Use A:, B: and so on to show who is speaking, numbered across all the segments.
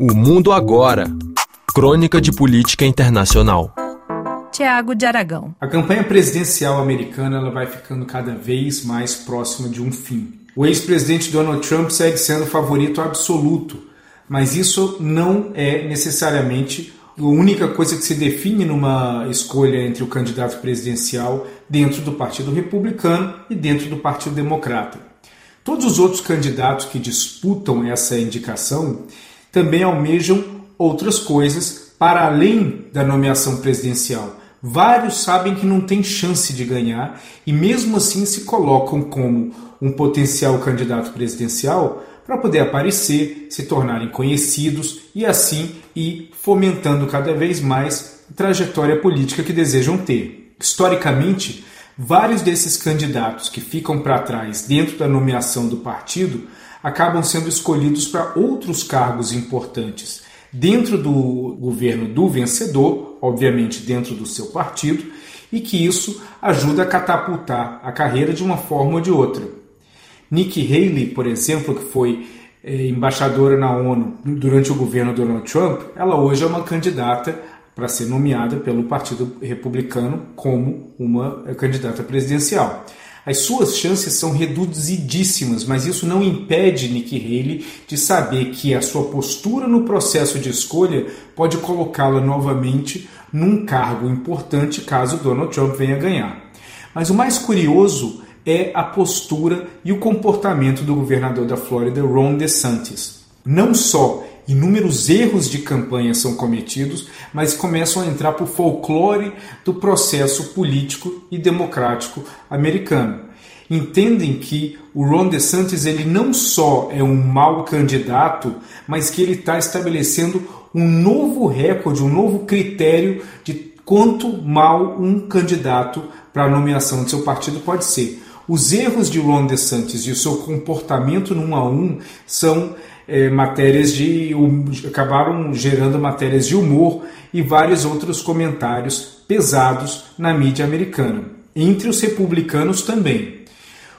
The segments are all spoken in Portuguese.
A: O Mundo Agora. Crônica de Política Internacional.
B: Tiago de Aragão.
C: A campanha presidencial americana ela vai ficando cada vez mais próxima de um fim. O ex-presidente Donald Trump segue sendo o favorito absoluto, mas isso não é necessariamente a única coisa que se define numa escolha entre o candidato presidencial dentro do Partido Republicano e dentro do Partido Democrata. Todos os outros candidatos que disputam essa indicação também almejam outras coisas para além da nomeação presidencial. Vários sabem que não tem chance de ganhar e, mesmo assim, se colocam como um potencial candidato presidencial para poder aparecer, se tornarem conhecidos e, assim, ir fomentando cada vez mais a trajetória política que desejam ter. Historicamente, Vários desses candidatos que ficam para trás dentro da nomeação do partido acabam sendo escolhidos para outros cargos importantes dentro do governo do vencedor, obviamente dentro do seu partido, e que isso ajuda a catapultar a carreira de uma forma ou de outra. Nikki Haley, por exemplo, que foi é, embaixadora na ONU durante o governo Donald Trump, ela hoje é uma candidata para ser nomeada pelo Partido Republicano como uma candidata presidencial. As suas chances são reduzidíssimas, mas isso não impede Nikki Haley de saber que a sua postura no processo de escolha pode colocá-la novamente num cargo importante caso Donald Trump venha ganhar. Mas o mais curioso é a postura e o comportamento do governador da Flórida, Ron DeSantis. Não só Inúmeros erros de campanha são cometidos, mas começam a entrar para o folclore do processo político e democrático americano. Entendem que o Ron DeSantis ele não só é um mau candidato, mas que ele está estabelecendo um novo recorde, um novo critério de quanto mal um candidato para a nomeação de seu partido pode ser. Os erros de Ron DeSantis e o seu comportamento 1 a 1 são é, matérias de. Um, acabaram gerando matérias de humor e vários outros comentários pesados na mídia americana. Entre os republicanos também.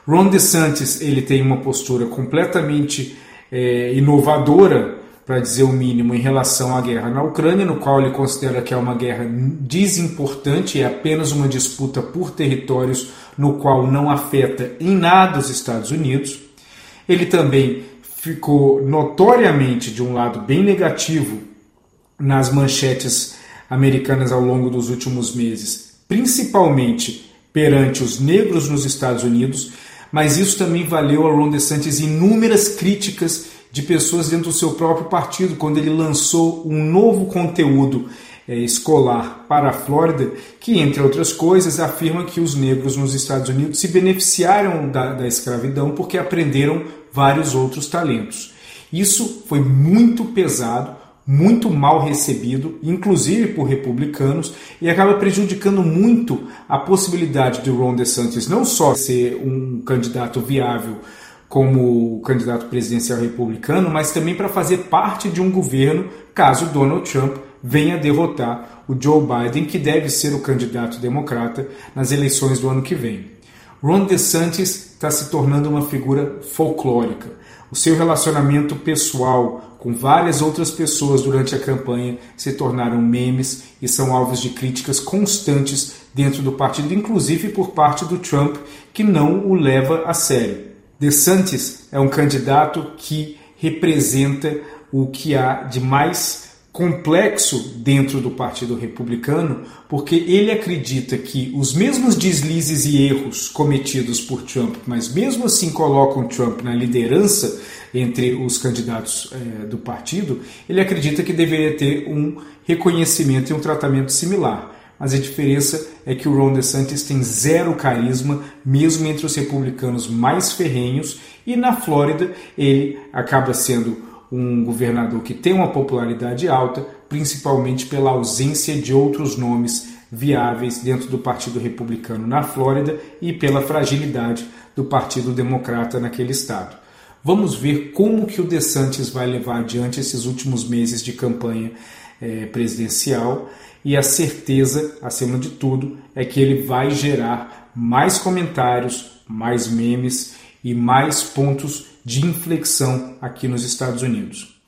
C: Ron DeSantis ele tem uma postura completamente é, inovadora, para dizer o mínimo, em relação à guerra na Ucrânia, no qual ele considera que é uma guerra desimportante, é apenas uma disputa por territórios no qual não afeta em nada os Estados Unidos. Ele também ficou notoriamente de um lado bem negativo nas manchetes americanas ao longo dos últimos meses, principalmente perante os negros nos Estados Unidos, mas isso também valeu a Ron DeSantis inúmeras críticas de pessoas dentro do seu próprio partido quando ele lançou um novo conteúdo é, escolar para a Flórida, que, entre outras coisas, afirma que os negros nos Estados Unidos se beneficiaram da, da escravidão porque aprenderam vários outros talentos. Isso foi muito pesado, muito mal recebido, inclusive por republicanos, e acaba prejudicando muito a possibilidade de Ron DeSantis não só ser um candidato viável como candidato presidencial republicano, mas também para fazer parte de um governo caso Donald Trump venha derrotar o Joe Biden, que deve ser o candidato democrata nas eleições do ano que vem. Ron DeSantis está se tornando uma figura folclórica. O seu relacionamento pessoal com várias outras pessoas durante a campanha se tornaram memes e são alvos de críticas constantes dentro do partido, inclusive por parte do Trump, que não o leva a sério. DeSantis é um candidato que representa o que há de mais complexo dentro do Partido Republicano, porque ele acredita que os mesmos deslizes e erros cometidos por Trump, mas mesmo assim colocam Trump na liderança entre os candidatos é, do partido, ele acredita que deveria ter um reconhecimento e um tratamento similar. Mas a diferença é que o Ron DeSantis tem zero carisma, mesmo entre os republicanos mais ferrenhos, e na Flórida ele acaba sendo um governador que tem uma popularidade alta, principalmente pela ausência de outros nomes viáveis dentro do Partido Republicano na Flórida e pela fragilidade do Partido Democrata naquele estado. Vamos ver como que o DeSantis vai levar adiante esses últimos meses de campanha eh, presidencial e a certeza, acima de tudo, é que ele vai gerar mais comentários, mais memes e mais pontos de inflexão aqui nos Estados Unidos.